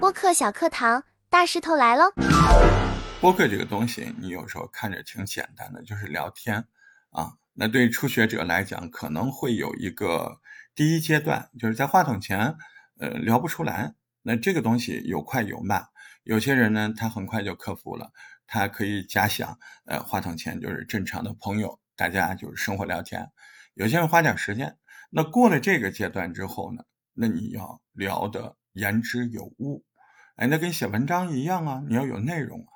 播客小课堂，大石头来喽！播客这个东西，你有时候看着挺简单的，就是聊天啊。那对初学者来讲，可能会有一个第一阶段，就是在话筒前，呃，聊不出来。那这个东西有快有慢，有些人呢，他很快就克服了，他可以假想，呃，话筒前就是正常的朋友，大家就是生活聊天。有些人花点时间，那过了这个阶段之后呢，那你要聊的言之有物，哎，那跟写文章一样啊，你要有内容啊。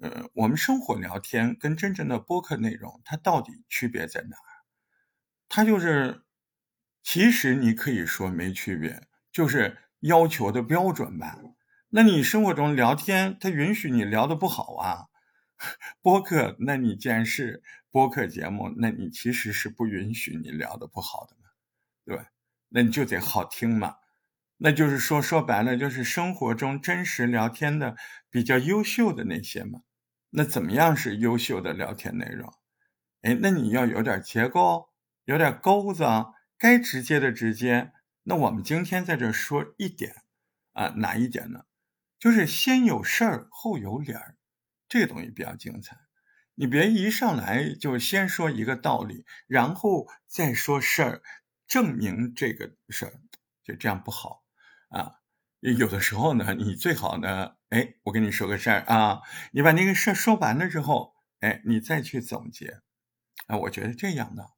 呃，我们生活聊天跟真正的播客内容，它到底区别在哪儿？它就是，其实你可以说没区别，就是要求的标准吧。那你生活中聊天，它允许你聊的不好啊。播客，那你既然是播客节目，那你其实是不允许你聊的不好的，对？那你就得好听嘛。那就是说，说白了，就是生活中真实聊天的比较优秀的那些嘛。那怎么样是优秀的聊天内容？哎，那你要有点结构，有点钩子，该直接的直接。那我们今天在这说一点啊，哪一点呢？就是先有事儿后有理儿，这个东西比较精彩。你别一上来就先说一个道理，然后再说事儿，证明这个事儿，就这样不好啊。有的时候呢，你最好呢，哎，我跟你说个事儿啊，你把那个事儿说完了之后，哎，你再去总结，啊，我觉得这样的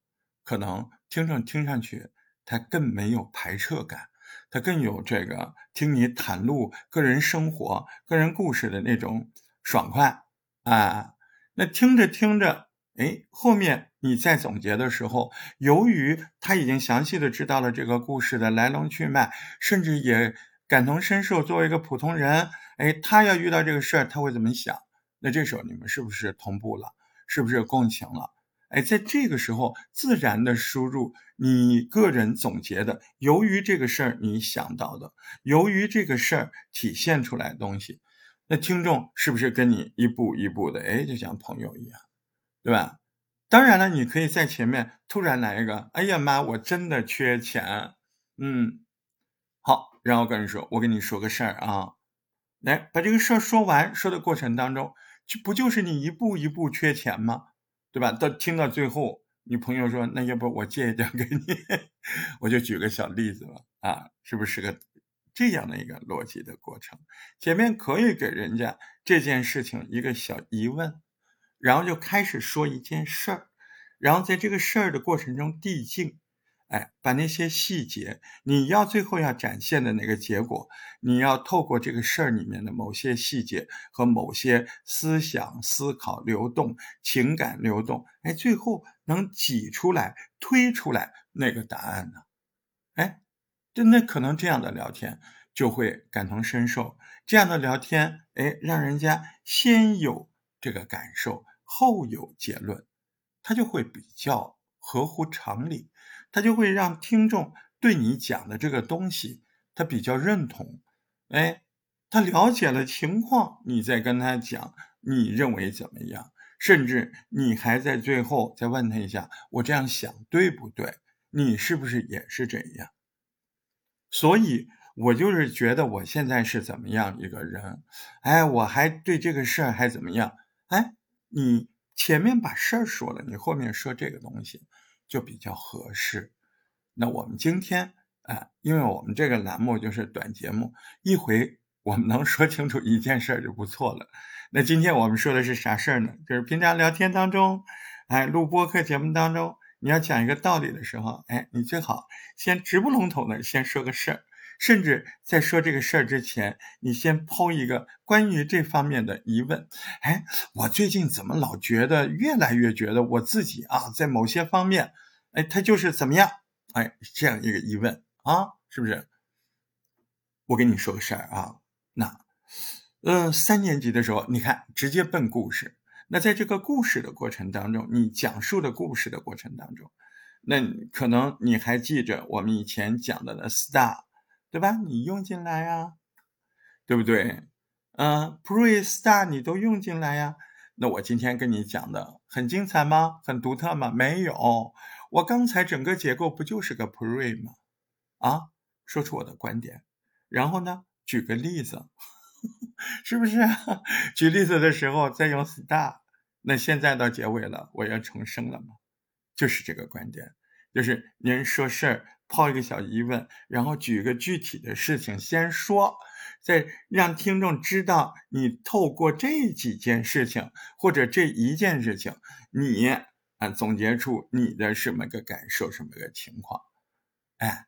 可能听众听上去他更没有排斥感，他更有这个听你袒露个人生活、个人故事的那种爽快啊。那听着听着，哎，后面你在总结的时候，由于他已经详细的知道了这个故事的来龙去脉，甚至也。感同身受，作为一个普通人，哎，他要遇到这个事儿，他会怎么想？那这时候你们是不是同步了？是不是共情了？哎，在这个时候，自然的输入你个人总结的，由于这个事儿你想到的，由于这个事儿体现出来的东西，那听众是不是跟你一步一步的？哎，就像朋友一样，对吧？当然了，你可以在前面突然来一个，哎呀妈，我真的缺钱，嗯。好，然后跟你说，我跟你说个事儿啊，来把这个事儿说完，说的过程当中，就不就是你一步一步缺钱吗？对吧？到听到最后，你朋友说，那要不我借一点给你？我就举个小例子吧，啊，是不是个这样的一个逻辑的过程？前面可以给人家这件事情一个小疑问，然后就开始说一件事儿，然后在这个事儿的过程中递进。哎，把那些细节，你要最后要展现的那个结果，你要透过这个事儿里面的某些细节和某些思想、思考流动、情感流动，哎，最后能挤出来、推出来那个答案呢？哎，真的可能这样的聊天就会感同身受，这样的聊天，哎，让人家先有这个感受，后有结论，他就会比较合乎常理。他就会让听众对你讲的这个东西，他比较认同，哎，他了解了情况，你再跟他讲，你认为怎么样？甚至你还在最后再问他一下，我这样想对不对？你是不是也是这样？所以，我就是觉得我现在是怎么样一个人？哎，我还对这个事儿还怎么样？哎，你前面把事儿说了，你后面说这个东西。就比较合适。那我们今天啊，因为我们这个栏目就是短节目，一回我们能说清楚一件事儿就不错了。那今天我们说的是啥事儿呢？就是平常聊天当中，哎，录播课节目当中，你要讲一个道理的时候，哎，你最好先直不笼统的先说个事儿。甚至在说这个事儿之前，你先抛一个关于这方面的疑问。哎，我最近怎么老觉得越来越觉得我自己啊，在某些方面，哎，他就是怎么样？哎，这样一个疑问啊，是不是？我跟你说个事儿啊，那，呃，三年级的时候，你看直接奔故事。那在这个故事的过程当中，你讲述的故事的过程当中，那可能你还记着我们以前讲到的那 star。对吧？你用进来呀，对不对？嗯，pre star 你都用进来呀。那我今天跟你讲的很精彩吗？很独特吗？没有，我刚才整个结构不就是个 pre 吗？啊，说出我的观点，然后呢，举个例子，是不是？举例子的时候再用 star。那现在到结尾了，我要重生了吗？就是这个观点，就是您说事儿抛一个小疑问，然后举一个具体的事情先说，再让听众知道你透过这几件事情或者这一件事情，你啊总结出你的什么个感受，什么个情况？哎，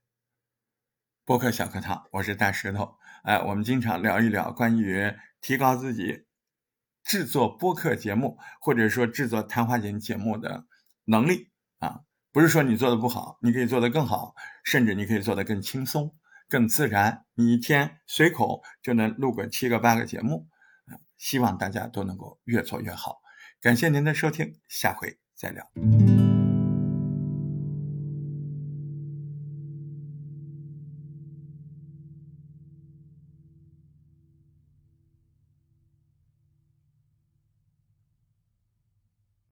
播客小课堂，我是大石头，哎，我们经常聊一聊关于提高自己。制作播客节目，或者说制作谈话节节目的能力啊，不是说你做的不好，你可以做得更好，甚至你可以做得更轻松、更自然。你一天随口就能录个七个八个节目！希望大家都能够越做越好。感谢您的收听，下回再聊。